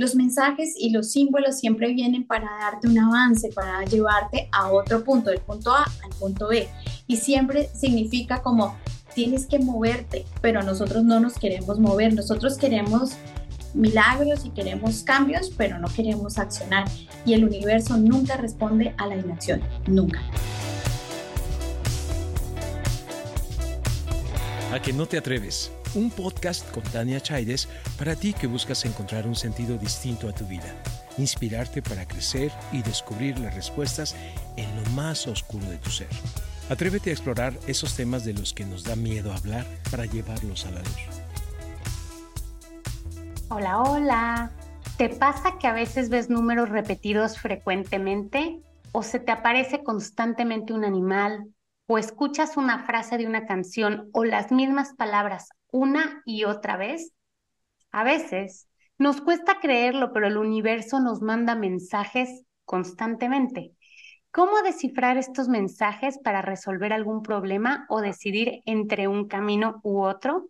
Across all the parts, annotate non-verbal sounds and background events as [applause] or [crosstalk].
los mensajes y los símbolos siempre vienen para darte un avance, para llevarte a otro punto, del punto A al punto B. Y siempre significa como tienes que moverte, pero nosotros no nos queremos mover, nosotros queremos milagros y queremos cambios, pero no queremos accionar. Y el universo nunca responde a la inacción, nunca. A que no te atreves. Un podcast con Tania Chaides para ti que buscas encontrar un sentido distinto a tu vida, inspirarte para crecer y descubrir las respuestas en lo más oscuro de tu ser. Atrévete a explorar esos temas de los que nos da miedo hablar para llevarlos a la luz. Hola, hola. ¿Te pasa que a veces ves números repetidos frecuentemente? ¿O se te aparece constantemente un animal? ¿O escuchas una frase de una canción o las mismas palabras una y otra vez? A veces nos cuesta creerlo, pero el universo nos manda mensajes constantemente. ¿Cómo descifrar estos mensajes para resolver algún problema o decidir entre un camino u otro?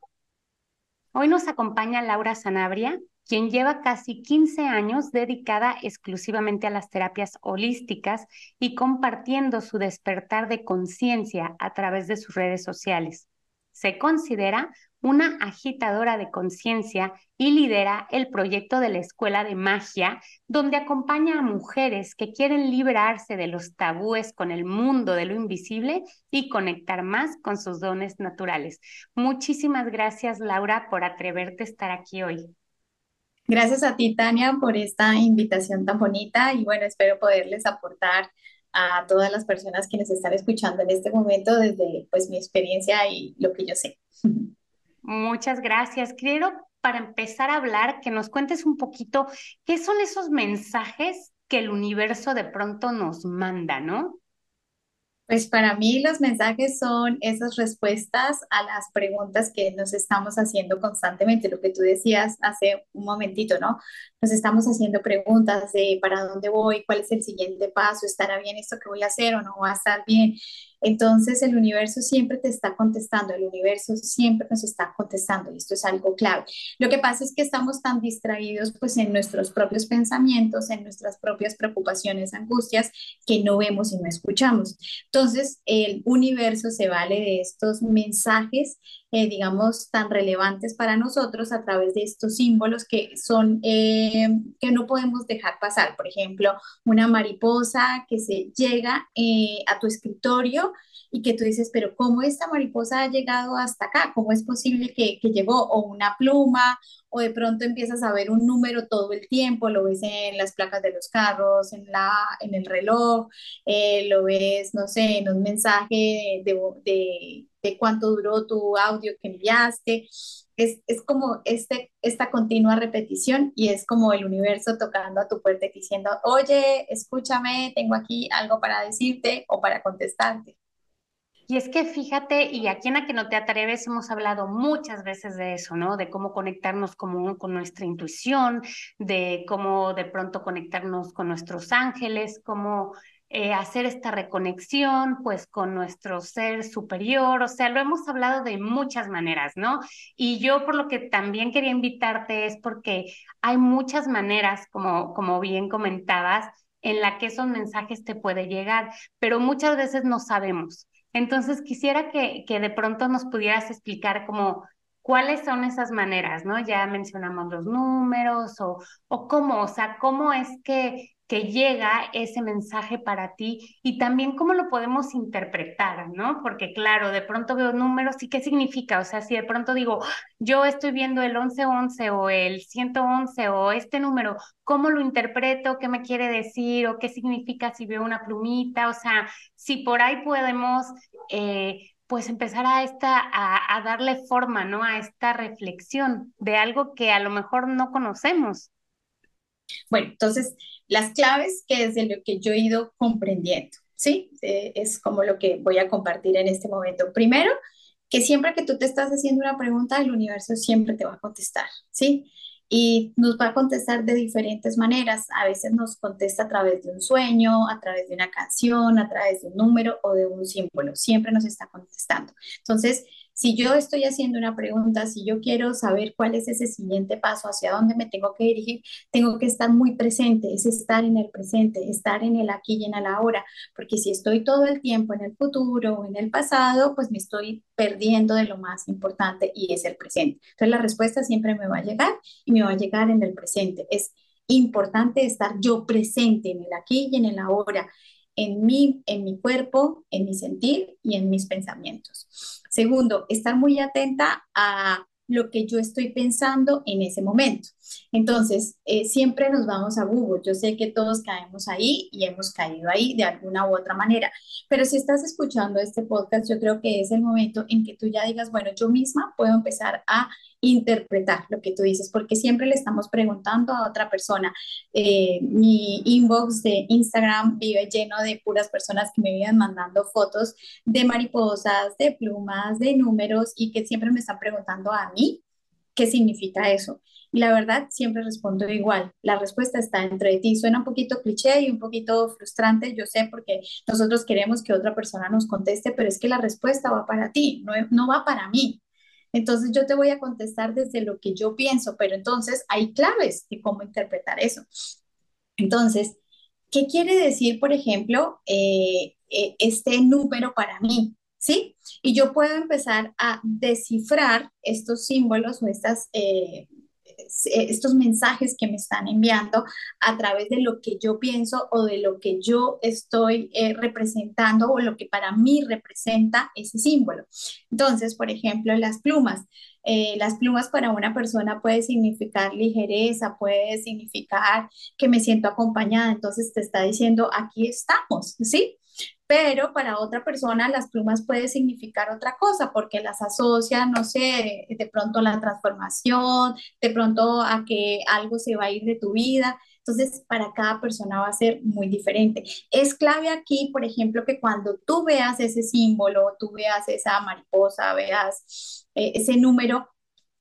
Hoy nos acompaña Laura Sanabria, quien lleva casi 15 años dedicada exclusivamente a las terapias holísticas y compartiendo su despertar de conciencia a través de sus redes sociales. Se considera una agitadora de conciencia y lidera el proyecto de la Escuela de Magia, donde acompaña a mujeres que quieren librarse de los tabúes con el mundo de lo invisible y conectar más con sus dones naturales. Muchísimas gracias, Laura, por atreverte a estar aquí hoy. Gracias a ti, Tania, por esta invitación tan bonita y bueno, espero poderles aportar a todas las personas que nos están escuchando en este momento desde pues mi experiencia y lo que yo sé. [laughs] Muchas gracias. Quiero, para empezar a hablar, que nos cuentes un poquito qué son esos mensajes que el universo de pronto nos manda, ¿no? Pues para mí los mensajes son esas respuestas a las preguntas que nos estamos haciendo constantemente, lo que tú decías hace un momentito, ¿no? Nos estamos haciendo preguntas de para dónde voy, cuál es el siguiente paso, estará bien esto que voy a hacer o no va a estar bien. Entonces el universo siempre te está contestando, el universo siempre nos está contestando y esto es algo clave. Lo que pasa es que estamos tan distraídos pues en nuestros propios pensamientos, en nuestras propias preocupaciones, angustias, que no vemos y no escuchamos. Entonces el universo se vale de estos mensajes eh, digamos, tan relevantes para nosotros a través de estos símbolos que son, eh, que no podemos dejar pasar. Por ejemplo, una mariposa que se llega eh, a tu escritorio y que tú dices, pero ¿cómo esta mariposa ha llegado hasta acá? ¿Cómo es posible que, que llegó? O una pluma, o de pronto empiezas a ver un número todo el tiempo, lo ves en las placas de los carros, en, la, en el reloj, lo ves, no sé, en un mensaje de de cuánto duró tu audio que enviaste. Es, es como este, esta continua repetición y es como el universo tocando a tu puerta diciendo, oye, escúchame, tengo aquí algo para decirte o para contestarte. Y es que fíjate, y aquí en A que no te atreves hemos hablado muchas veces de eso, ¿no? De cómo conectarnos como, con nuestra intuición, de cómo de pronto conectarnos con nuestros ángeles, cómo eh, hacer esta reconexión pues con nuestro ser superior, o sea, lo hemos hablado de muchas maneras, ¿no? Y yo por lo que también quería invitarte es porque hay muchas maneras, como, como bien comentabas, en la que esos mensajes te pueden llegar, pero muchas veces no sabemos. Entonces quisiera que, que de pronto nos pudieras explicar como cuáles son esas maneras, ¿no? Ya mencionamos los números o, o cómo, o sea, cómo es que que llega ese mensaje para ti y también cómo lo podemos interpretar, ¿no? Porque claro, de pronto veo números y qué significa, o sea, si de pronto digo, yo estoy viendo el 1111 o el 111 o este número, ¿cómo lo interpreto? ¿Qué me quiere decir? ¿O qué significa si veo una plumita? O sea, si por ahí podemos... Eh, pues empezar a esta a, a darle forma, ¿no? A esta reflexión de algo que a lo mejor no conocemos. Bueno, entonces las claves que desde lo que yo he ido comprendiendo, ¿sí? Eh, es como lo que voy a compartir en este momento. Primero, que siempre que tú te estás haciendo una pregunta, el universo siempre te va a contestar, ¿sí? Y nos va a contestar de diferentes maneras. A veces nos contesta a través de un sueño, a través de una canción, a través de un número o de un símbolo. Siempre nos está contestando. Entonces, Si yo estoy haciendo una pregunta, si yo quiero saber cuál es ese siguiente paso, hacia dónde me tengo que dirigir, tengo que estar muy presente, es estar en el presente, estar en el aquí y en el ahora, porque si estoy todo el tiempo en el futuro o en el pasado, pues me estoy perdiendo de lo más importante y es el presente. Entonces la respuesta siempre me va a llegar y me va a llegar en el presente. Es importante estar yo presente en el aquí y en el ahora en mí, en mi cuerpo, en mi sentir y en mis pensamientos. Segundo, estar muy atenta a lo que yo estoy pensando en ese momento. Entonces, eh, siempre nos vamos a Google. Yo sé que todos caemos ahí y hemos caído ahí de alguna u otra manera, pero si estás escuchando este podcast, yo creo que es el momento en que tú ya digas, bueno, yo misma puedo empezar a interpretar lo que tú dices, porque siempre le estamos preguntando a otra persona. Eh, mi inbox de Instagram vive lleno de puras personas que me viven mandando fotos de mariposas, de plumas, de números y que siempre me están preguntando a mí qué significa eso. Y la verdad, siempre respondo igual. La respuesta está entre ti. Suena un poquito cliché y un poquito frustrante, yo sé, porque nosotros queremos que otra persona nos conteste, pero es que la respuesta va para ti, no, no va para mí. Entonces yo te voy a contestar desde lo que yo pienso, pero entonces hay claves de cómo interpretar eso. Entonces, ¿qué quiere decir, por ejemplo, eh, eh, este número para mí? ¿Sí? Y yo puedo empezar a descifrar estos símbolos o estas eh, estos mensajes que me están enviando a través de lo que yo pienso o de lo que yo estoy eh, representando o lo que para mí representa ese símbolo. Entonces, por ejemplo, las plumas. Eh, las plumas para una persona puede significar ligereza, puede significar que me siento acompañada, entonces te está diciendo, aquí estamos, ¿sí? Pero para otra persona las plumas puede significar otra cosa porque las asocia, no sé, de pronto a la transformación, de pronto a que algo se va a ir de tu vida. Entonces, para cada persona va a ser muy diferente. Es clave aquí, por ejemplo, que cuando tú veas ese símbolo, tú veas esa mariposa, veas eh, ese número,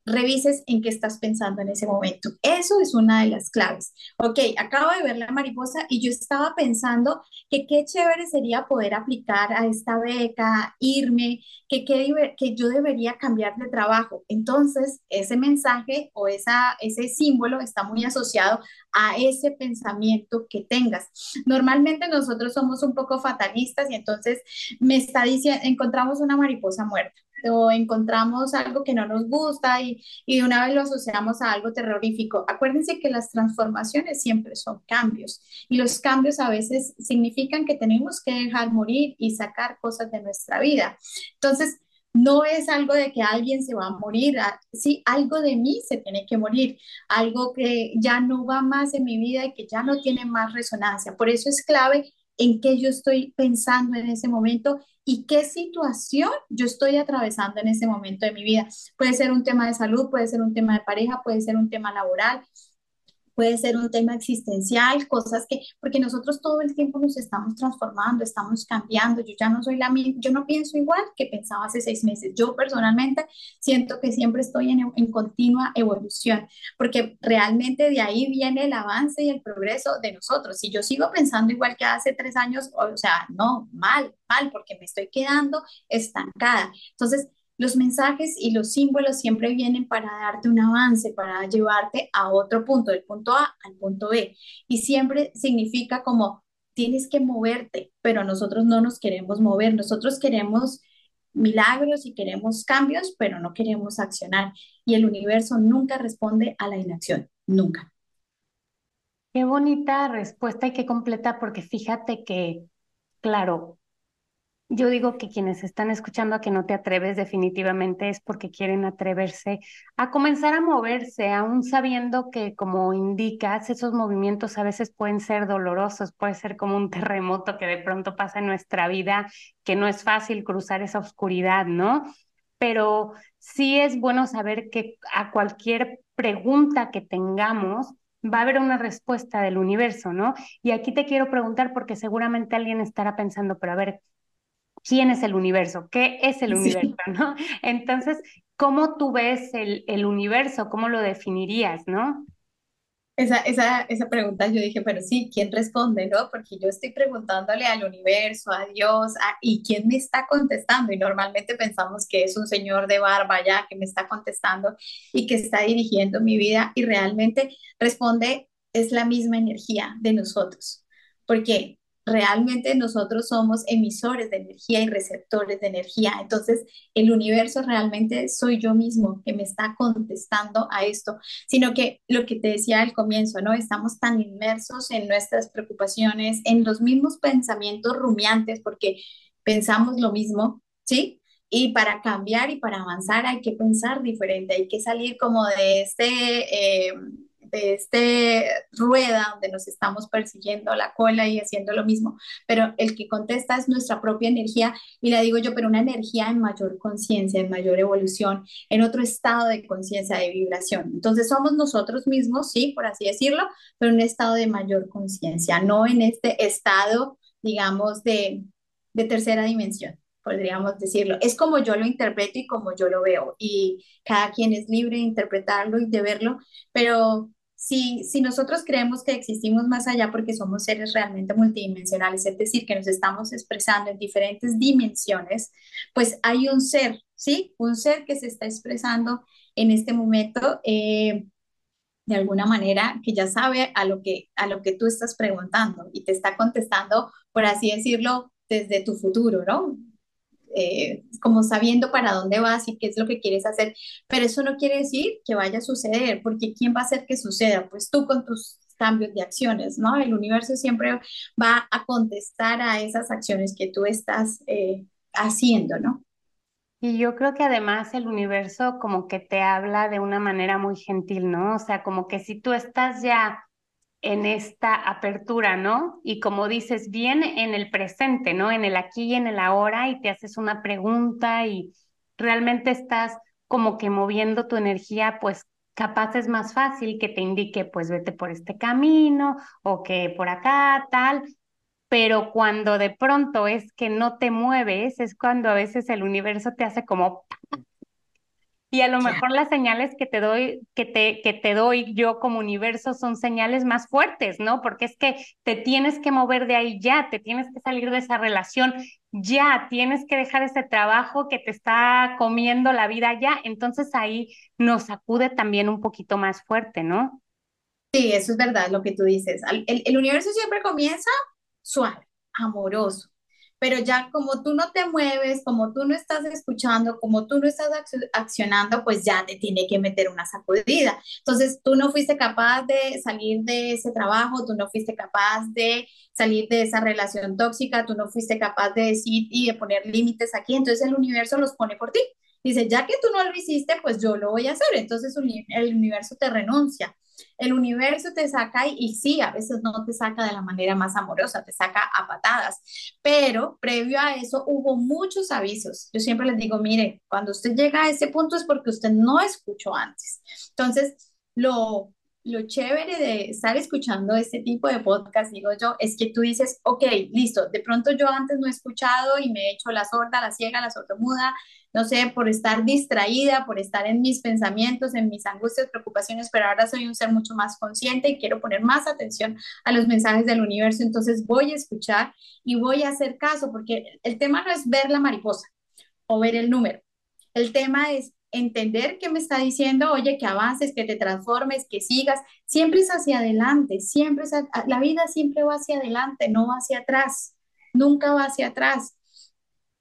revises en qué estás pensando en ese momento. Eso es una de las claves. Ok, acabo de ver la mariposa y yo estaba pensando que qué chévere sería poder aplicar a esta beca, irme, que, que yo debería cambiar de trabajo. Entonces, ese mensaje o ese símbolo está muy asociado a ese pensamiento que tengas. Normalmente nosotros somos un poco fatalistas y entonces me está diciendo, encontramos una mariposa muerta o encontramos algo que no nos gusta y, y de una vez lo asociamos a algo terrorífico. Acuérdense que las transformaciones siempre son cambios y los cambios a veces significan que tenemos que dejar morir y sacar cosas de nuestra vida. Entonces, no es algo de que alguien se va a morir, ah, sí, algo de mí se tiene que morir, algo que ya no va más en mi vida y que ya no tiene más resonancia. Por eso es clave en qué yo estoy pensando en ese momento y qué situación yo estoy atravesando en ese momento de mi vida. Puede ser un tema de salud, puede ser un tema de pareja, puede ser un tema laboral, puede ser un tema existencial, cosas que, porque nosotros todo el tiempo nos estamos transformando, estamos cambiando, yo ya no soy la misma, yo no pienso igual que pensaba hace seis meses, yo personalmente siento que siempre estoy en, en continua evolución, porque realmente de ahí viene el avance y el progreso de nosotros. Si yo sigo pensando igual que hace tres años, o sea, no, mal, mal, porque me estoy quedando estancada. Entonces, los mensajes y los símbolos siempre vienen para darte un avance, para llevarte a otro punto, del punto A al punto B. Y siempre significa como tienes que moverte, pero nosotros no nos queremos mover, nosotros queremos milagros y queremos cambios, pero no queremos accionar. Y el universo nunca responde a la inacción, nunca. Qué bonita respuesta y qué completa, porque fíjate que, claro, yo digo que quienes están escuchando a que no te atreves definitivamente es porque quieren atreverse a comenzar a moverse, aún sabiendo que, como indicas, esos movimientos a veces pueden ser dolorosos, puede ser como un [laughs] terremoto que de pronto pasa en nuestra vida, que no es fácil cruzar esa oscuridad, ¿no? Pero sí es bueno saber que a cualquier pregunta que tengamos, va a haber una respuesta del universo, ¿no? Y aquí te quiero preguntar porque seguramente alguien estará pensando, pero a ver, quién es el universo, qué es el universo, ¿no? Entonces, ¿cómo tú ves el, el universo? ¿Cómo lo definirías, no? Esa, esa, esa pregunta yo dije, pero sí, ¿quién responde, no? Porque yo estoy preguntándole al universo, a Dios, a- ¿y quién me está contestando? Y normalmente pensamos que es un señor de barba ya que me está contestando y que está dirigiendo mi vida y realmente responde, es la misma energía de nosotros. Porque realmente nosotros somos emisores de energía y receptores de energía. Entonces, el universo realmente soy yo mismo que me está contestando a esto sino que lo que te decía al comienzo, ¿no? Estamos tan inmersos en nuestras preocupaciones, en los mismos pensamientos rumiantes, porque pensamos lo mismo, ¿sí? Y para cambiar y para avanzar hay que pensar diferente, hay que salir como de este, eh, de este rueda donde nos estamos persiguiendo la cola y haciendo lo mismo, pero el que contesta es nuestra propia energía y la digo yo, pero una energía en mayor conciencia, en mayor evolución, en otro estado de conciencia, de vibración. Entonces somos nosotros mismos, sí, por así decirlo, pero un estado de mayor conciencia, no en este estado, digamos, de, de tercera dimensión, podríamos decirlo. Es como yo lo interpreto y como yo lo veo, y cada quien es libre de interpretarlo y de verlo, pero si, si nosotros creemos que existimos más allá porque somos seres realmente multidimensionales, es decir, que nos estamos expresando en diferentes dimensiones, pues hay un ser, ¿sí? Un ser que se está expresando en este momento. eh, de alguna manera que ya sabe a lo que, a lo que tú estás preguntando y te está contestando, por así decirlo, desde tu futuro, ¿no? Eh, como sabiendo para dónde vas y qué es lo que quieres hacer, pero eso no quiere decir que vaya a suceder, porque ¿quién va a hacer que suceda? Pues tú con tus cambios de acciones, ¿no? El universo siempre va a contestar a esas acciones que tú estás eh, haciendo, ¿no? Y yo creo que además el universo como que te habla de una manera muy gentil, ¿no? O sea, como que si tú estás ya en esta apertura, ¿no? Y como dices, bien en el presente, ¿no? En el aquí y en el ahora y te haces una pregunta y realmente estás como que moviendo tu energía, pues capaz es más fácil que te indique, pues vete por este camino o que por acá, tal. Pero cuando de pronto es que no te mueves, es cuando a veces el universo te hace como y a lo mejor las señales que te doy, que te, que te doy yo como universo son señales más fuertes, ¿no? Porque es que te tienes que mover de ahí ya, te tienes que salir de esa relación ya, tienes que dejar ese trabajo que te está comiendo la vida ya. Entonces ahí nos acude también un poquito más fuerte, ¿no? Sí, eso es verdad lo que tú dices. El, el universo siempre comienza suave, amoroso, pero ya como tú no te mueves, como tú no estás escuchando, como tú no estás accio- accionando, pues ya te tiene que meter una sacudida. Entonces, tú no fuiste capaz de salir de ese trabajo, tú no fuiste capaz de salir de esa relación tóxica, tú no fuiste capaz de decir y de poner límites aquí, entonces el universo los pone por ti. Dice, ya que tú no lo hiciste, pues yo lo voy a hacer. Entonces el universo te renuncia. El universo te saca y, sí, a veces no te saca de la manera más amorosa, te saca a patadas, pero previo a eso hubo muchos avisos. Yo siempre les digo, mire, cuando usted llega a ese punto es porque usted no escuchó antes. Entonces, lo, lo chévere de estar escuchando este tipo de podcast, digo yo, es que tú dices, ok, listo, de pronto yo antes no he escuchado y me he hecho la sorda, la ciega, la sordomuda, no sé, por estar distraída, por estar en mis pensamientos, en mis angustias, preocupaciones, pero ahora soy un ser mucho más consciente y quiero poner más atención a los mensajes del universo, entonces voy a escuchar y voy a hacer caso, porque el tema no es ver la mariposa o ver el número, el tema es entender qué me está diciendo, oye, que avances, que te transformes, que sigas, siempre es hacia adelante, siempre es, la vida siempre va hacia adelante, no va hacia atrás, nunca va hacia atrás.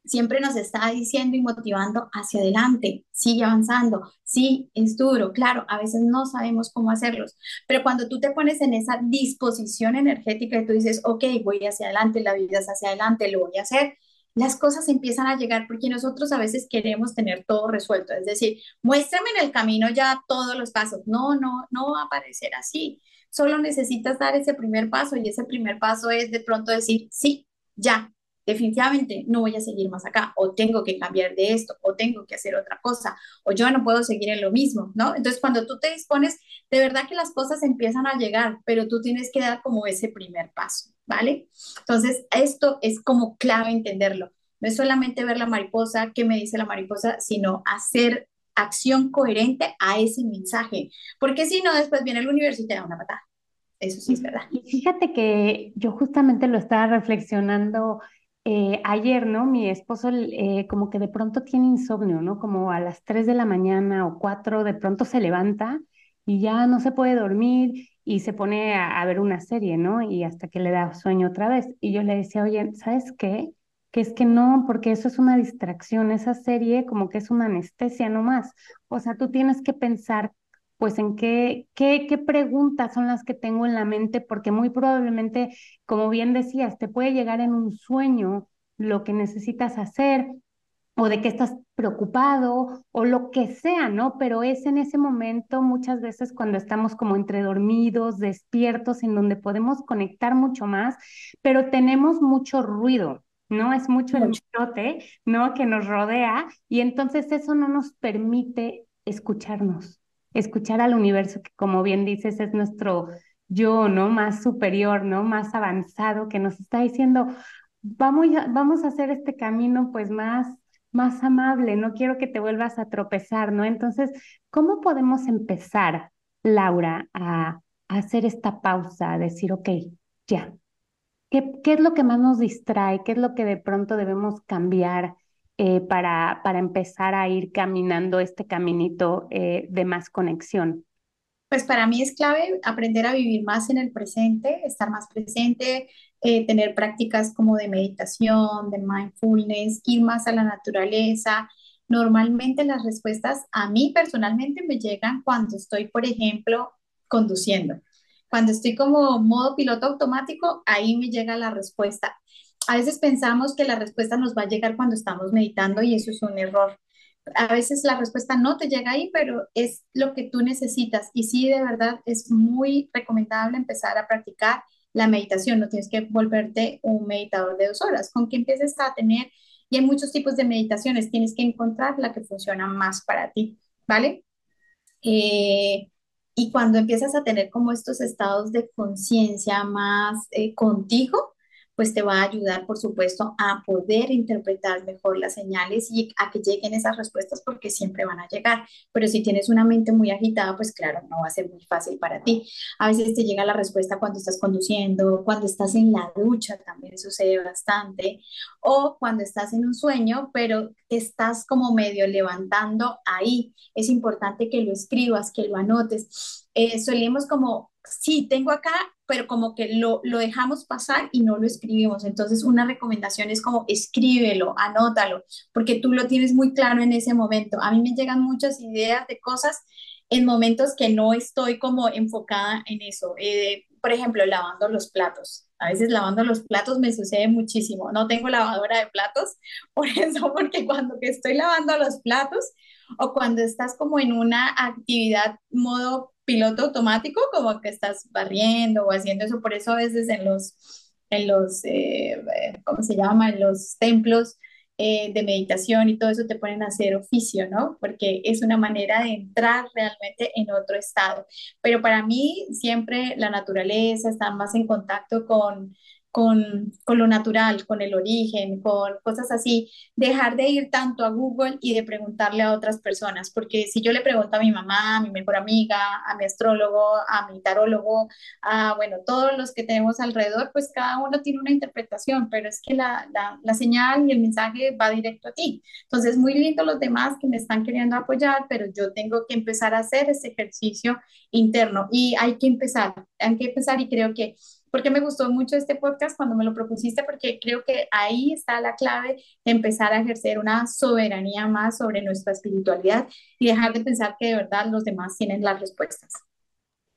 Siempre nos está diciendo y motivando hacia adelante, sigue avanzando, sí, es duro, claro, a veces no sabemos cómo hacerlos, pero cuando tú te pones en esa disposición energética y tú dices, ok, voy hacia adelante, la vida es hacia adelante, lo voy a hacer, las cosas empiezan a llegar porque nosotros a veces queremos tener todo resuelto, es decir, muéstrame en el camino ya todos los pasos, no, no, no va a aparecer así, solo necesitas dar ese primer paso y ese primer paso es de pronto decir, sí, ya, definitivamente no voy a seguir más acá, o tengo que cambiar de esto, o tengo que hacer otra cosa, o yo no puedo seguir en lo mismo, ¿no? Entonces, cuando tú te dispones, de verdad que las cosas empiezan a llegar, pero tú tienes que dar como ese primer paso, ¿vale? Entonces, esto es como clave entenderlo. No es solamente ver la mariposa, qué me dice la mariposa, sino hacer acción coherente a ese mensaje, porque si no, después viene el universo y te da una patada. Eso sí es verdad. Y fíjate que yo justamente lo estaba reflexionando eh, ayer, ¿no? Mi esposo eh, como que de pronto tiene insomnio, ¿no? Como a las 3 de la mañana o 4 de pronto se levanta y ya no se puede dormir y se pone a, ver una serie, ¿no? Y hasta que le da sueño otra vez. Y yo le decía, oye, ¿sabes qué? que es que no, porque eso es una distracción, esa serie como que es una anestesia nomás. O sea, tú tienes que pensar pues en qué, qué, qué preguntas son las que tengo en la mente, porque muy probablemente, como bien decías, te puede llegar en un sueño lo que necesitas hacer o de qué estás preocupado o lo que sea, ¿no? Pero es en ese momento muchas veces cuando estamos como entre dormidos, despiertos, en donde podemos conectar mucho más, pero tenemos mucho ruido. ¿no? Es mucho el chote, ¿no? Que nos rodea y entonces eso no nos permite escucharnos, escuchar al universo que como bien dices es nuestro yo, ¿no? Más superior, ¿no? Más avanzado que nos está diciendo, vamos, vamos a hacer este camino pues más más amable, no quiero que te vuelvas a tropezar, ¿no? Entonces, ¿cómo podemos empezar, Laura, a, a hacer esta pausa, a decir, ok, ya, ¿Qué, ¿Qué, es lo que más nos distrae? ¿Qué es lo que de pronto debemos cambiar eh, para, para empezar a ir caminando este caminito eh, de más conexión? Pues para mí es clave aprender a vivir más en el presente, estar más presente, eh, tener prácticas como de meditación, de mindfulness, ir más a la naturaleza. Normalmente las respuestas a mí personalmente me llegan cuando estoy, por ejemplo, conduciendo. Cuando estoy como modo piloto automático, ahí me llega la respuesta. A veces pensamos que la respuesta nos va a llegar cuando estamos meditando y eso es un error. A veces la respuesta no te llega ahí, pero es lo que tú necesitas. Y sí, de verdad, es muy recomendable empezar a practicar la meditación. No tienes que volverte un meditador de dos horas. Con que empieces a tener, y hay muchos tipos de meditaciones, tienes que encontrar la que funciona más para ti, ¿vale? Eh, y cuando empiezas a tener como estos estados de conciencia más eh, contigo, pues te va a ayudar, por supuesto, a poder interpretar mejor las señales y a que lleguen esas respuestas porque siempre van a llegar. Pero si tienes una mente muy agitada, pues claro, no va a ser muy fácil para ti. A veces te llega la respuesta cuando estás conduciendo, cuando estás en la ducha, también sucede bastante, o cuando estás en un sueño, pero estás como medio levantando ahí. Es importante que lo escribas, que lo anotes. Eh, solemos como sí, tengo acá, pero como que lo, lo dejamos pasar y no lo escribimos. Entonces, una recomendación es como escríbelo, anótalo, porque tú lo tienes muy claro en ese momento. A mí me llegan muchas ideas de cosas en momentos que no estoy como enfocada en eso. Eh, por ejemplo, lavando los platos. A veces lavando los platos me sucede muchísimo. No tengo lavadora de platos, [laughs] por eso, porque cuando estoy lavando los platos o cuando estás como en una actividad modo piloto automático, como que estás barriendo o haciendo eso. Por eso a veces en los, en los eh, eh, ¿cómo se llama? En los templos eh, de meditación y todo eso te ponen a hacer oficio, ¿no? Porque es una manera de entrar realmente en otro estado. Pero para mí siempre la naturaleza, está más en contacto con con, con, lo natural, con el origen, con cosas así, dejar de ir tanto a Google y de preguntarle a otras personas, porque si yo le pregunto a mi mamá, a mi mejor amiga, a mi astrólogo, a mi tarólogo, a, bueno, todos los que tenemos alrededor, pues cada uno tiene una interpretación, pero es que la, la, la señal y el mensaje va directo a ti. Entonces, muy lindo los demás que me están queriendo apoyar, pero yo tengo que empezar a hacer ese ejercicio interno y hay que empezar, hay que empezar y creo que porque me gustó mucho este podcast cuando me lo propusiste, porque creo que ahí está la clave empezar a ejercer una soberanía más sobre nuestra espiritualidad y dejar de pensar que de verdad los demás tienen las respuestas.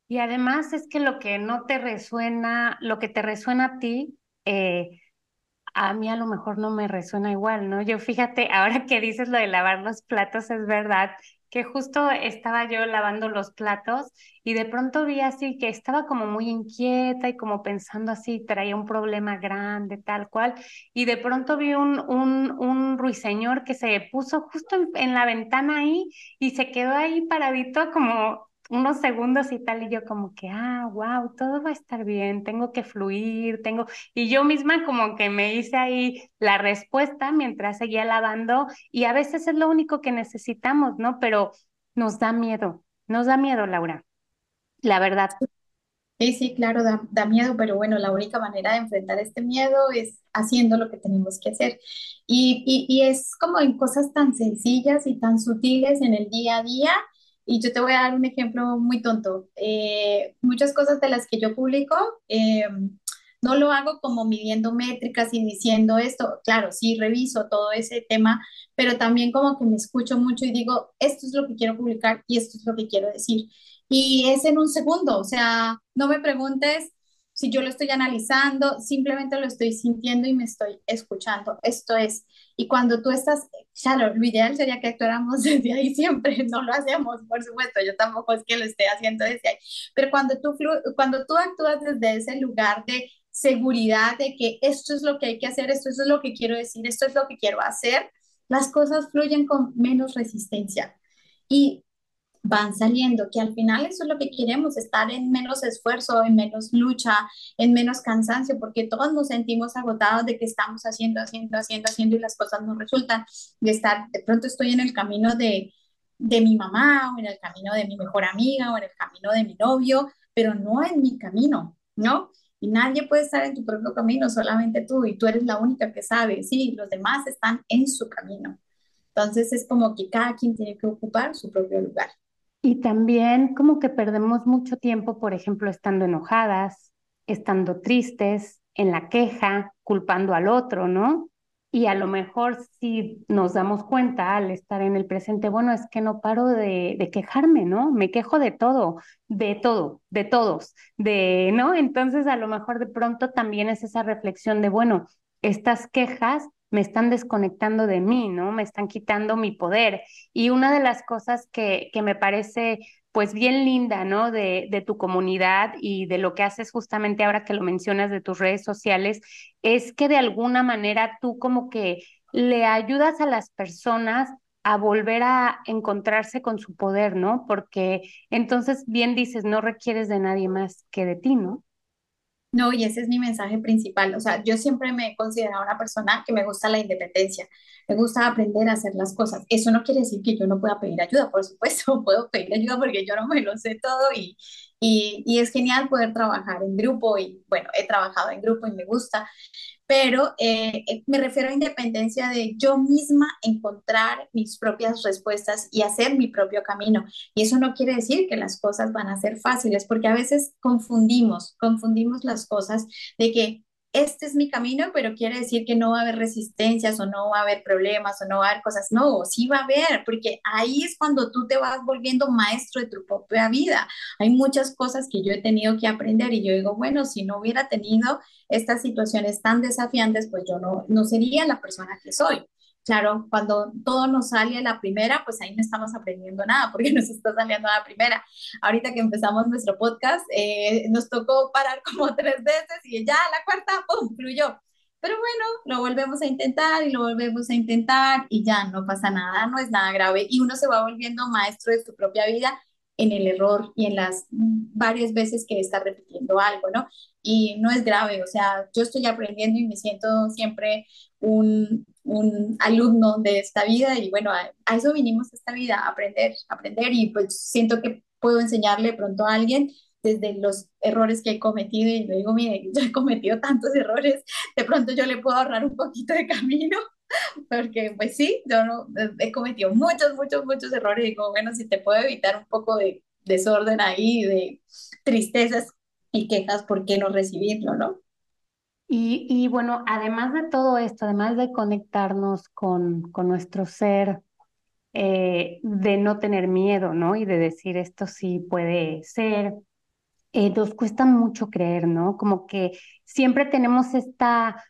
Y además es que lo que no te resuena, lo que te resuena a ti, eh, a mí a lo mejor no me resuena igual, ¿no? Yo fíjate, [laughs] ahora que dices lo de lavar los platos, es verdad que justo estaba yo lavando los platos y de pronto vi así que estaba como muy inquieta y como pensando así, traía un problema grande, tal cual, y de pronto vi un, un, un ruiseñor que se puso justo en, en la ventana ahí y se quedó ahí paradito como unos segundos y tal, y yo como que, ah, wow, todo va a estar bien, tengo que fluir, tengo, y yo misma como que me hice ahí la respuesta mientras seguía lavando, y a veces es lo único que necesitamos, ¿no? Pero nos da miedo, nos da miedo, Laura, la verdad. Sí, sí, claro, da, da miedo, pero bueno, la única manera de enfrentar este miedo es haciendo lo que tenemos que hacer. Y, y, y es como en cosas tan sencillas y tan sutiles en el día a día. Y yo te voy a dar un ejemplo muy tonto. Eh, muchas cosas de las que yo publico, eh, no lo hago como midiendo métricas y diciendo esto. Claro, sí, reviso todo ese tema, pero también como que me escucho mucho y digo, esto es lo que quiero publicar y esto es lo que quiero decir. Y es en un segundo, o sea, no me preguntes si yo lo estoy analizando, simplemente lo estoy sintiendo y me estoy escuchando. Esto es. Y cuando tú estás, claro, lo ideal sería que actuáramos [laughs] desde ahí siempre, no lo hacemos, por supuesto, yo tampoco es que lo esté haciendo desde ahí, pero cuando tú, cuando tú actúas desde ese lugar de seguridad de que esto es lo que hay que hacer, esto es lo que quiero decir, esto es lo que quiero hacer, las cosas fluyen con menos resistencia. Y van saliendo, que al final eso es lo que queremos, estar en menos esfuerzo, en menos lucha, en menos cansancio, porque todos nos sentimos agotados de que estamos haciendo, haciendo, haciendo, haciendo y las cosas no resultan, de estar, de pronto estoy en el camino de, de mi mamá o en el camino de mi mejor amiga o en el camino de mi novio, pero no en mi camino, ¿no? Y nadie puede estar en tu propio camino, solamente tú, y tú eres la única que sabe, sí, los demás están en su camino. Entonces es como que cada quien tiene que ocupar su propio lugar. Y también como que perdemos mucho tiempo, por ejemplo, estando enojadas, estando tristes, en la queja, culpando al otro, ¿no? Y a lo mejor si nos damos cuenta al estar en el presente, bueno, es que no paro de, quejarme, ¿no? Me quejo de todo, de todo, de todos, de, ¿no? Entonces a lo mejor de pronto también es esa reflexión de, bueno, estas quejas me están desconectando de mí, ¿no? Me están quitando mi poder. Y una de las cosas que, que me parece pues bien linda, ¿no? De, de tu comunidad y de lo que haces justamente ahora que lo mencionas de tus redes sociales, es que de alguna manera tú como que le ayudas a las personas a volver a encontrarse con su poder, ¿no? Porque entonces bien dices, no requieres de nadie más que de ti, ¿no? No, y ese es mi mensaje principal. O sea, yo siempre me he considerado una persona que me gusta la independencia, me gusta aprender a hacer las cosas. Eso no quiere decir que yo no pueda pedir ayuda, por supuesto, [laughs] puedo pedir ayuda porque yo no me lo sé todo y, y, y es genial poder trabajar en grupo y bueno, he trabajado en grupo y me gusta, pero eh, eh, me refiero a independencia de yo misma encontrar mis propias respuestas y hacer mi propio camino. Y eso no quiere decir que las cosas van a ser fáciles, porque a veces confundimos, confundimos las cosas de que este es mi camino, pero quiere decir que no va a haber resistencias o no va a haber problemas o no va a haber cosas. No, sí va a haber, porque ahí es cuando tú te vas volviendo maestro de tu propia vida. Hay muchas cosas que yo he tenido que aprender y yo digo, bueno, si no hubiera tenido estas situaciones tan desafiantes, pues yo no, no sería la persona que soy. Claro, cuando todo nos sale a la primera, pues ahí no estamos aprendiendo nada porque [laughs] nos está saliendo a la primera. Ahorita que empezamos nuestro podcast, eh, nos tocó parar [laughs] como tres veces y ya la cuarta, ¡pum!, fluyó. Pero bueno, lo volvemos a intentar y lo volvemos a intentar y ya no pasa nada, no es nada grave y uno se va volviendo maestro de su propia vida en el error y en las varias veces que está repitiendo algo, ¿no? Y no es grave, o sea, yo estoy aprendiendo y me siento siempre un, un alumno de esta vida y bueno, a, eso vinimos a esta vida, a aprender, aprender y pues siento que puedo enseñarle pronto a alguien desde los errores que he cometido y le digo, mire, yo he cometido tantos errores, de pronto yo le puedo ahorrar un poquito de camino, [laughs] porque pues sí, yo no, he cometido muchos, muchos, muchos errores y digo, bueno, si te puedo evitar un poco de desorden ahí, de tristezas y quejas, ¿por qué no recibirlo, no? Y, y, bueno, además de todo esto, además de conectarnos con, con nuestro ser, eh, de no tener miedo, ¿no? Y de decir esto sí puede ser, eh, nos cuesta mucho creer, ¿no? Como que siempre tenemos esta,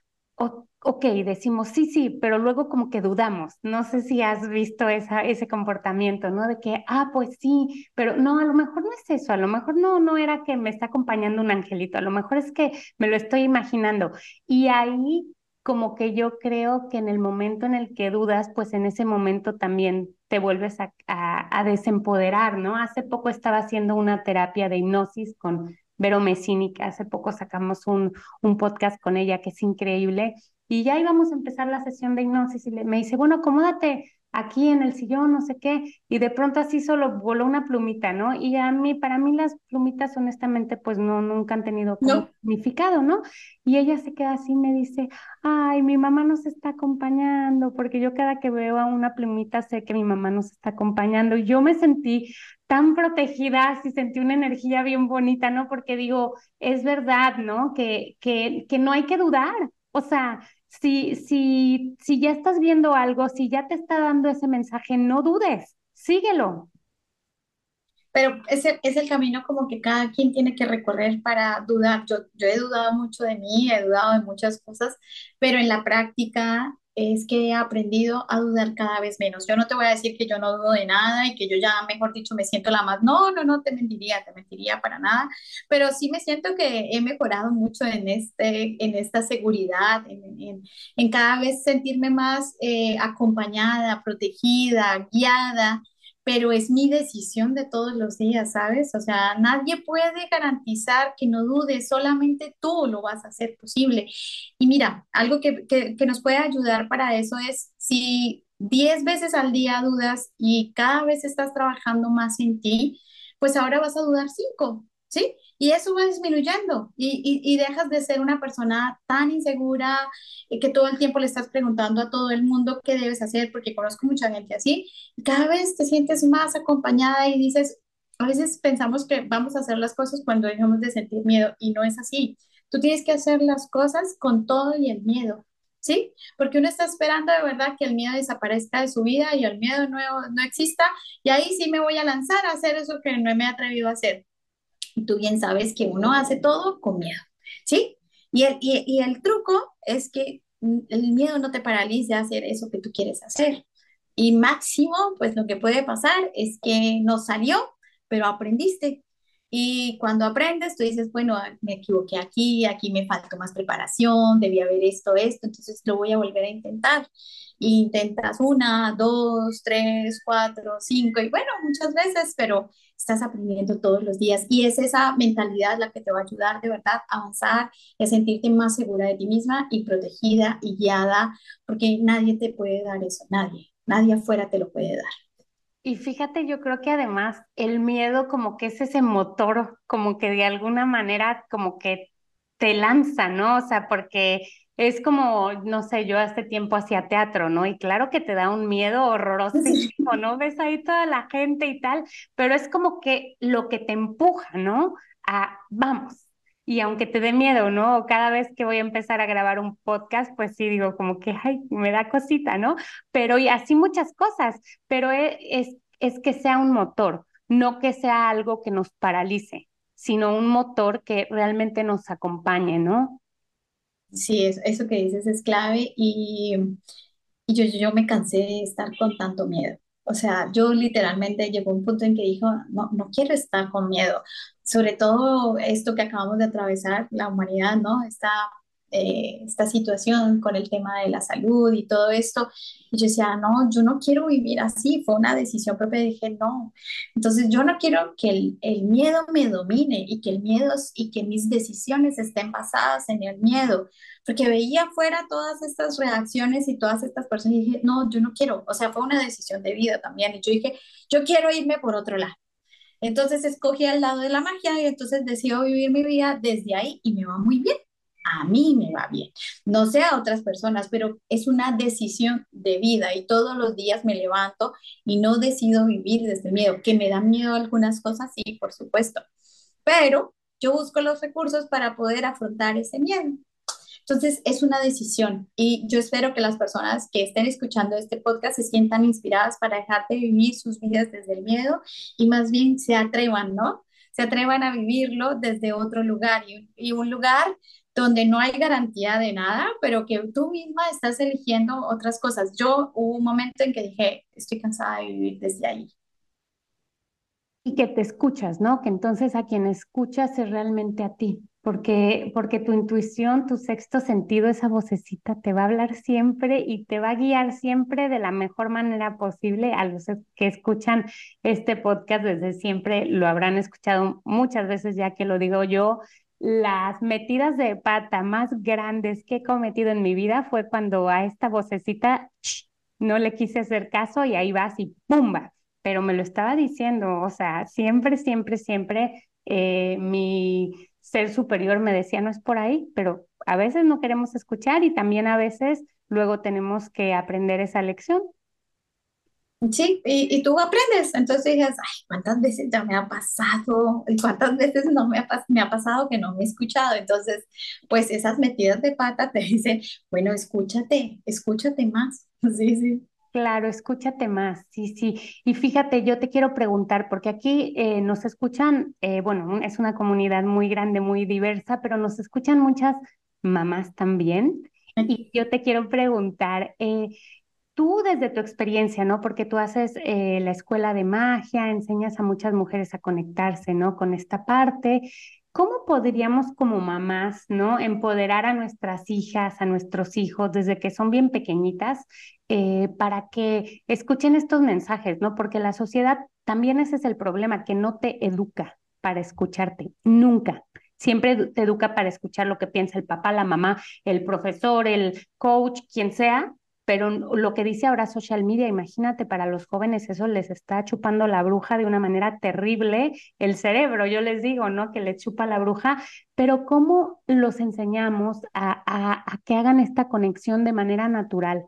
ok, decimos sí, sí, pero luego como que dudamos. No sé si has visto esa, ese comportamiento, ¿no? De que, ah, pues sí, pero no, a lo mejor no es eso, a lo mejor no, no era que me está acompañando un angelito, a lo mejor es que me lo estoy imaginando. Y ahí como que yo creo que en el momento en el que dudas, pues en ese momento también te vuelves a, desempoderar, ¿no? Hace poco estaba haciendo una terapia de hipnosis con Vero Messini, que hace poco sacamos un, un podcast con ella que es increíble, y ya íbamos a empezar la sesión de hipnosis y le, me dice, bueno, acomódate aquí en el sillón, no sé qué, y de pronto así solo voló una plumita, ¿no? Y a mí, para mí las plumitas honestamente pues no, nunca han tenido significado, ¿no? Y ella se queda así y me dice, ay, mi mamá nos está acompañando, porque yo cada que veo a una plumita sé que mi mamá nos está acompañando. Y yo me sentí tan protegida, así sentí una energía bien bonita, ¿no? Porque digo, es verdad, ¿no? Que, que, que no hay que dudar. O sea, si, si, si ya estás viendo algo, si ya te está dando ese mensaje, no dudes, síguelo. Pero ese es el camino como que cada quien tiene que recorrer para dudar. Yo, yo he dudado mucho de mí, he dudado de muchas cosas, pero en la práctica es que he aprendido a dudar cada vez menos. Yo no te voy a decir que yo no dudo de nada y que yo ya, mejor dicho, me siento la más. No, no, no te mentiría, te mentiría para nada, pero sí me siento que he mejorado mucho en, este, en esta seguridad, en, en, cada vez sentirme más eh, acompañada, protegida, guiada pero es mi decisión de todos los días, ¿sabes? O sea, nadie puede garantizar que no dudes, solamente tú lo vas a hacer posible. Y mira, algo que, que, nos puede ayudar para eso es si 10 veces al día dudas y cada vez estás trabajando más en ti, pues ahora vas a dudar 5, ¿sí? Y eso va disminuyendo y, y, dejas de ser una persona tan insegura y que todo el tiempo le estás preguntando a todo el mundo qué debes hacer, porque conozco mucha gente así. Y cada vez te sientes más acompañada y dices, a veces pensamos que vamos a hacer las cosas cuando dejamos de sentir miedo y no es así. Tú tienes que hacer las cosas con todo y el miedo. ¿Sí? Porque uno está esperando de verdad que el miedo desaparezca de su vida y el miedo no, no exista, y ahí sí me voy a lanzar a hacer eso que no me he atrevido a hacer tú bien sabes que uno hace todo con miedo, ¿sí? Y el, y, el truco es que el miedo no te paralice a hacer eso que tú quieres hacer. Y máximo, pues lo que puede pasar es que no salió, pero aprendiste. Y cuando aprendes, tú dices, bueno, me equivoqué aquí, aquí me faltó más preparación, debía haber esto, esto, entonces lo voy a volver a intentar. intentas una, dos, tres, cuatro, cinco, y bueno, muchas veces, pero estás aprendiendo todos los días y es esa mentalidad la que te va a ayudar de verdad a avanzar a sentirte más segura de ti misma y protegida y guiada, porque nadie te puede dar eso, nadie, nadie afuera te lo puede dar. Y fíjate, yo creo que además el miedo como que es ese motor, como que de alguna manera como que te lanza, ¿no? O sea, porque es como, no sé, yo hace tiempo hacía teatro, ¿no? Y claro que te da un miedo horrorosísimo, ¿no? Ves ahí toda la gente y tal, pero es como que lo que te empuja, ¿no? A, vamos. Y aunque te dé miedo, ¿no? Cada vez que voy a empezar a grabar un podcast, pues sí digo como que, ay, me da cosita, ¿no? Pero y así muchas cosas, pero e, es, es que sea un motor, no que sea algo que nos paralice, sino un motor que realmente nos acompañe, ¿no? Sí, eso, que dices es clave y, y yo, yo me cansé de estar con tanto miedo. O sea, yo literalmente llegó un punto en que dijo, no, no quiero estar con miedo. Sobre todo esto que acabamos de atravesar, la humanidad, ¿no? Está eh, esta situación con el tema de la salud y todo esto. Y yo decía, no, yo no quiero vivir así, fue una decisión propia, dije, no. Entonces yo no quiero que el, miedo me domine y que el miedo y que mis decisiones estén basadas en el miedo, porque veía afuera todas estas reacciones y todas estas personas y dije, no, yo no quiero, o sea, fue una decisión de vida también. Y yo dije, yo quiero irme por otro lado. Entonces escogí al lado de la magia y entonces decido vivir mi vida desde ahí y me va muy bien a mí me va bien. No sé a otras personas, pero es una decisión de vida y todos los días me levanto y no decido vivir desde el miedo. Que me da miedo algunas cosas, sí, por supuesto, pero yo busco los recursos para poder afrontar ese miedo. Entonces, es una decisión y yo espero que las personas que estén escuchando este podcast se sientan inspiradas para dejar de vivir sus vidas desde el miedo y más bien se atrevan, ¿no? Se atrevan a vivirlo desde otro lugar y un lugar donde no hay garantía de nada, pero que tú misma estás eligiendo otras cosas. Yo hubo un momento en que dije, estoy cansada de vivir desde ahí. Y que te escuchas, ¿no? Que entonces a quien escuchas es realmente a ti. porque, porque tu intuición, tu sexto sentido, esa vocecita te va a hablar siempre y te va a guiar siempre de la mejor manera posible. A los que escuchan este podcast desde siempre lo habrán escuchado muchas veces ya que lo digo yo. Las metidas de pata más grandes que he cometido en mi vida fue cuando a esta vocecita no le quise hacer caso y ahí vas y ¡pumba! Pero me lo estaba diciendo, o sea, siempre, siempre, siempre eh, mi ser superior me decía, no es por ahí, pero a veces no queremos escuchar y también a veces luego tenemos que aprender esa lección. Sí, y, tú aprendes. Entonces dices, ay, ¿cuántas veces ya me ha pasado? ¿Y cuántas veces no me ha, me ha pasado que no me he escuchado? Entonces, pues esas metidas de pata te [laughs] dicen, bueno, escúchate, escúchate más. [laughs] Sí, sí. Claro, escúchate más, sí, sí. Y fíjate, yo te quiero preguntar, porque aquí eh, nos escuchan, eh, bueno, es una comunidad muy grande, muy diversa, pero nos escuchan muchas mamás también. Y yo te quiero preguntar, eh, tú desde tu experiencia, ¿no? Porque tú haces la escuela de magia, enseñas a muchas mujeres a conectarse, ¿no? Con esta parte. ¿Cómo podríamos como mamás, ¿no? Empoderar a nuestras hijas, a nuestros hijos desde que son bien pequeñitas eh, para que escuchen estos mensajes, ¿no? Porque la sociedad también ese es el problema, que no te educa para escucharte, nunca. Siempre te educa para escuchar lo que piensa el papá, la mamá, el profesor, el coach, quien sea, pero lo que dice ahora social media, imagínate, para los jóvenes eso les está chupando la bruja de una manera terrible el cerebro, yo les digo, ¿no? Que les chupa la bruja, pero ¿cómo los enseñamos a, a, que hagan esta conexión de manera natural?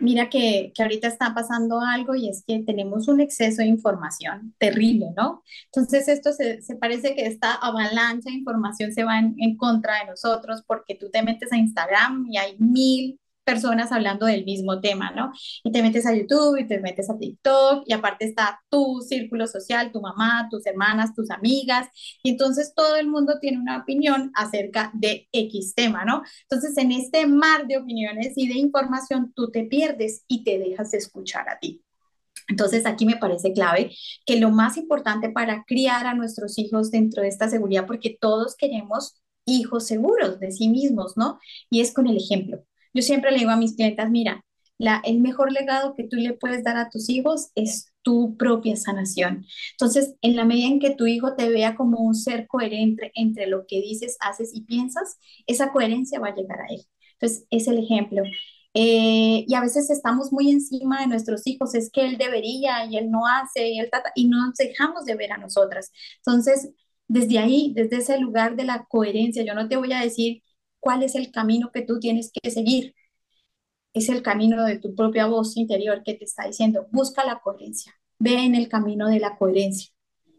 Mira que, que, ahorita está pasando algo y es que tenemos un exceso de información terrible, ¿no? Entonces esto se, se parece que esta avalancha de información se va en, en, contra de nosotros porque tú te metes a Instagram y hay mil personas hablando del mismo tema, ¿no? Y te metes a YouTube y te metes a TikTok y aparte está tu círculo social, tu mamá, tus hermanas, tus amigas, y entonces todo el mundo tiene una opinión acerca de X tema, ¿no? Entonces en este mar de opiniones y de información tú te pierdes y te dejas de escuchar a ti. Entonces aquí me parece clave que lo más importante para criar a nuestros hijos dentro de esta seguridad, porque todos queremos hijos seguros de sí mismos, ¿no? Y es con el ejemplo. Yo siempre le digo a mis clientas, mira, el mejor legado que tú le puedes dar a tus hijos es tu propia sanación. Entonces, en la medida en que tu hijo te vea como un ser coherente entre lo que dices, haces y piensas, esa coherencia va a llegar a él. Entonces, es el ejemplo. Eh, y a veces estamos muy encima de nuestros hijos, es que él debería y él no hace y él trata, y no nos dejamos de ver a nosotras. Entonces, desde ahí, desde ese lugar de la coherencia, yo no te voy a decir cuál es el camino que tú tienes que seguir. Es el camino de tu propia voz interior que te está diciendo, busca la coherencia, ve en el camino de la coherencia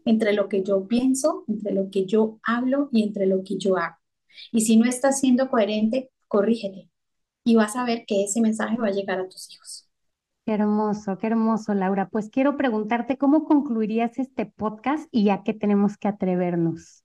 entre lo que yo pienso, entre lo que yo hablo y entre lo que yo hago. Y si no estás siendo coherente, corrígete y vas a ver que ese mensaje va a llegar a tus hijos. Qué hermoso, qué hermoso, Laura. Pues quiero preguntarte cómo concluirías este podcast y a qué tenemos que atrevernos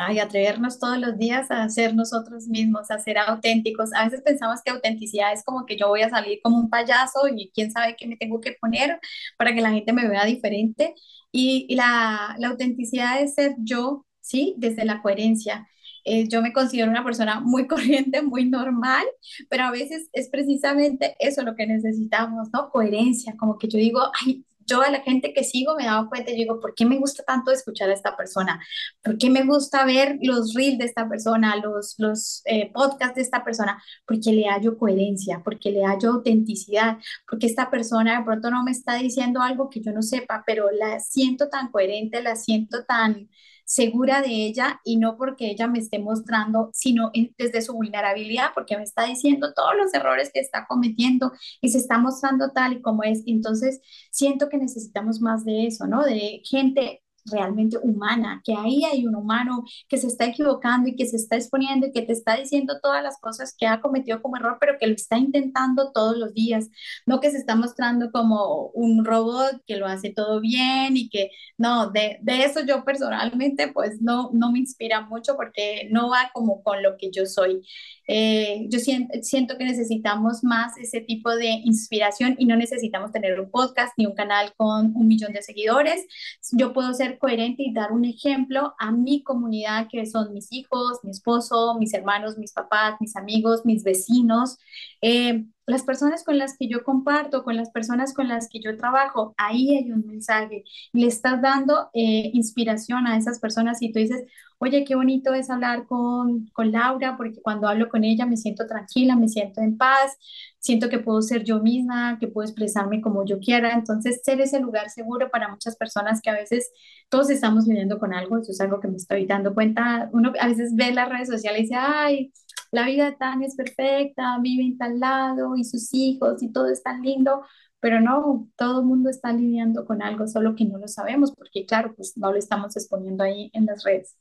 ay, atrevernos todos los días a ser nosotros mismos, a ser auténticos. A veces pensamos que autenticidad es como que yo voy a salir como un payaso y quién sabe qué me tengo que poner para que la gente me vea diferente. Y, la, la, autenticidad es ser yo, ¿sí? Desde la coherencia. Eh, yo me considero una persona muy [laughs] corriente, muy normal, pero a veces es precisamente eso lo que necesitamos, ¿no? Coherencia, como que yo digo, ay, yo a la gente que sigo me he dado cuenta, yo digo, ¿por qué me gusta tanto escuchar a esta persona? ¿Por qué me gusta ver los reels de esta persona, los, los eh, podcasts de esta persona? Porque le hallo coherencia, porque le hallo autenticidad, porque esta persona de pronto no me está diciendo algo que yo no sepa, pero la siento tan coherente, la siento tan segura de ella y no porque ella me esté mostrando, sino desde su vulnerabilidad, porque me está diciendo todos los errores que está cometiendo y se está mostrando tal y como es. Entonces, siento que necesitamos más de eso, ¿no? De gente realmente humana, que ahí hay un humano que se está equivocando y que se está exponiendo y que te está diciendo todas las cosas que ha cometido como error, pero que lo está intentando todos los días, no que se está mostrando como un robot que lo hace todo bien y que no, de, de eso yo personalmente pues no, no me inspira mucho porque no va como con lo que yo soy. Eh, yo siento, siento que necesitamos más ese tipo de inspiración y no necesitamos tener un podcast ni un canal con un millón de seguidores. Yo puedo ser coherente y dar un ejemplo a mi comunidad, que son mis hijos, mi esposo, mis hermanos, mis papás, mis amigos, mis vecinos, eh, las personas con las que yo comparto, con las personas con las que yo trabajo. Ahí hay un mensaje. Le estás dando eh, inspiración a esas personas y tú dices, oye, qué bonito es hablar con, con Laura, porque cuando hablo con ella me siento tranquila, me siento en paz, siento que puedo ser yo misma, que puedo expresarme como yo quiera. Entonces, ser ese lugar seguro para muchas personas que a veces todos estamos viviendo con algo, eso es algo que me estoy dando cuenta. Uno a veces ve las redes sociales y dice, ay, la vida de Tania es perfecta, vive en tal lado y sus hijos y todo es tan lindo, pero no, todo el mundo está lidiando con algo, solo que no lo sabemos, porque claro, pues no lo estamos exponiendo ahí en las redes.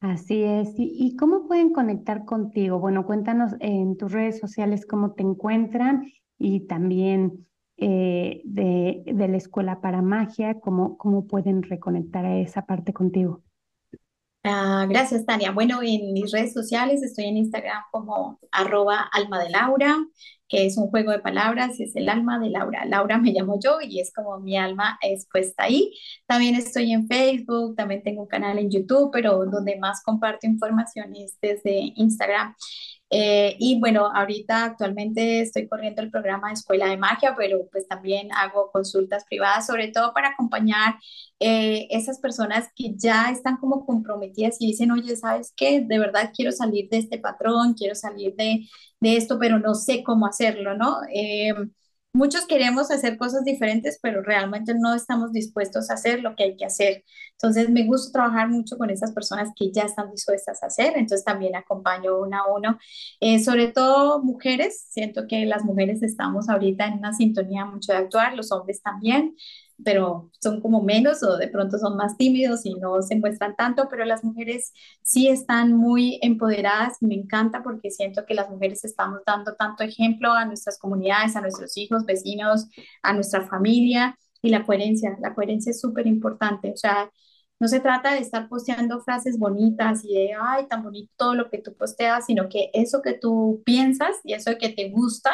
Así es. ¿Y, cómo pueden conectar contigo? Bueno, cuéntanos en tus redes sociales cómo te encuentran y también eh, de, de, la Escuela para Magia, cómo, cómo pueden reconectar a esa parte contigo. Ah, gracias, Tania. Bueno, en mis redes sociales estoy en Instagram como arroba alma de Laura, que es un juego de palabras, es el alma de Laura. Laura me llamo yo y es como mi alma expuesta ahí. También estoy en Facebook, también tengo un canal en YouTube, pero donde más comparto información es desde Instagram. Eh, y bueno, ahorita actualmente estoy corriendo el programa de Escuela de Magia, pero pues también hago consultas privadas, sobre todo para acompañar eh, esas personas que ya están como comprometidas y dicen, oye, ¿sabes qué? De verdad quiero salir de este patrón, quiero salir de, de esto, pero no sé cómo hacerlo, ¿no? Eh, Muchos queremos hacer cosas diferentes, pero realmente no estamos dispuestos a hacer lo que hay que hacer. Entonces, me gusta trabajar mucho con esas personas que ya están dispuestas a hacer. Entonces, también acompaño uno a uno. Eh, sobre todo mujeres, siento que las mujeres estamos ahorita en una sintonía mucho de actuar, los hombres también pero son como menos o de pronto son más tímidos y no se muestran tanto, pero las mujeres sí están muy empoderadas y me encanta porque siento que las mujeres estamos dando tanto ejemplo a nuestras comunidades, a nuestros hijos, vecinos, a nuestra familia y la coherencia, la coherencia es súper importante, o sea, no se trata de estar posteando frases bonitas y de, ay, tan bonito todo lo que tú posteas, sino que eso que tú piensas y eso que te gusta,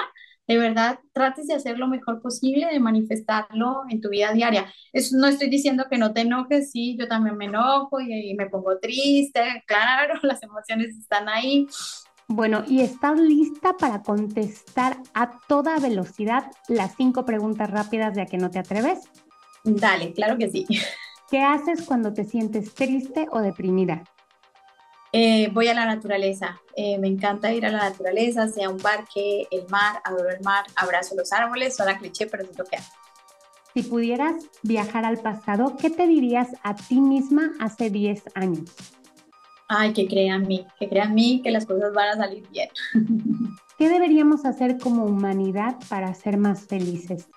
de verdad trates de hacer lo mejor posible, de manifestarlo en tu vida diaria. Eso no estoy diciendo que no te enojes, sí, yo también me enojo y, me pongo triste, [laughs] claro, las emociones están ahí. Bueno, ¿y estás lista para contestar a toda velocidad las cinco preguntas rápidas de a que no te atreves? Dale, claro que sí. [laughs] ¿Qué haces cuando te sientes triste o deprimida? Eh, voy a la naturaleza. Eh, me encanta ir a la naturaleza, sea un parque, el mar, adoro el mar, abrazo los árboles, suena cliché, pero es lo que hago. Si pudieras viajar al pasado, ¿qué te dirías a ti misma hace 10 años? Ay, que crean en mí, que crean en mí, que las cosas van a salir bien. [laughs] ¿Qué deberíamos hacer como humanidad para ser más felices?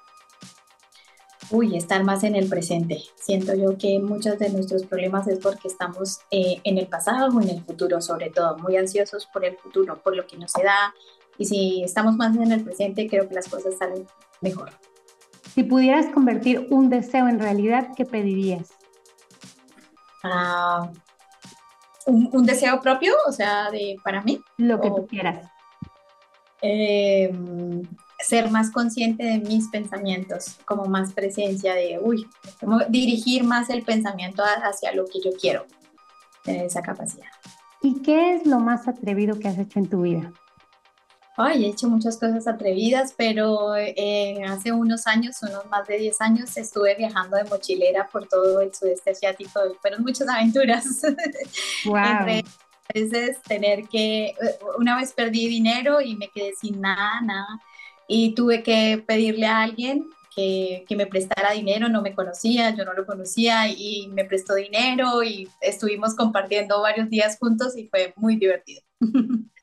Uy, estar más en el presente. Siento yo que muchos de nuestros problemas es porque estamos eh, en el pasado o en el futuro, sobre todo, muy ansiosos por el futuro, por lo que no se da. Y si estamos más en el presente, creo que las cosas salen mejor. Si pudieras convertir un deseo en realidad, ¿qué pedirías? Ah, un, deseo propio, o sea, de para mí. Lo que tú quieras. Eh, ser más consciente de mis pensamientos, como más presencia de, uy, como dirigir más el pensamiento hacia lo que yo quiero, tener esa capacidad. ¿Y qué es lo más atrevido que has hecho en tu vida? Ay, he hecho muchas cosas atrevidas, pero eh, hace unos años, unos más de 10 años, estuve viajando de mochilera por todo el sudeste asiático. Fueron muchas aventuras. [laughs] Wow. Entre veces tener que, eh, una vez perdí dinero y me quedé sin nada, nada y tuve que pedirle a alguien que, que, me prestara dinero, no me conocía, yo no lo conocía y me prestó dinero y estuvimos compartiendo varios días juntos y fue muy divertido. [laughs]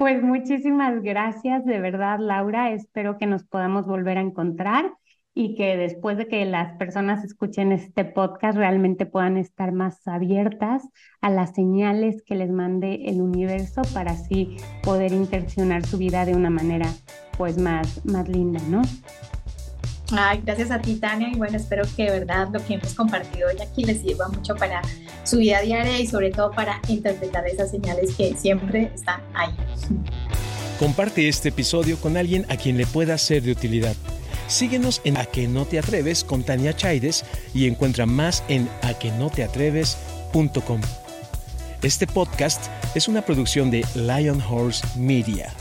Pues muchísimas gracias, de verdad, Laura. Espero que nos podamos volver a encontrar y que después de que las personas escuchen este podcast realmente puedan estar más abiertas a las señales que les mande el universo para así poder intencionar su vida de una manera pues más, más linda, ¿no? Ay, gracias a ti, Tania, y bueno, espero que de verdad lo que hemos compartido hoy aquí les sirva mucho para su vida diaria y sobre todo para interpretar esas señales que siempre están ahí. Comparte este episodio con alguien a quien le pueda ser de utilidad. Síguenos en A que no te atreves con Tania Chaides y encuentra más en aquenoteatreves.com. Este podcast es una producción de Lion Horse Media.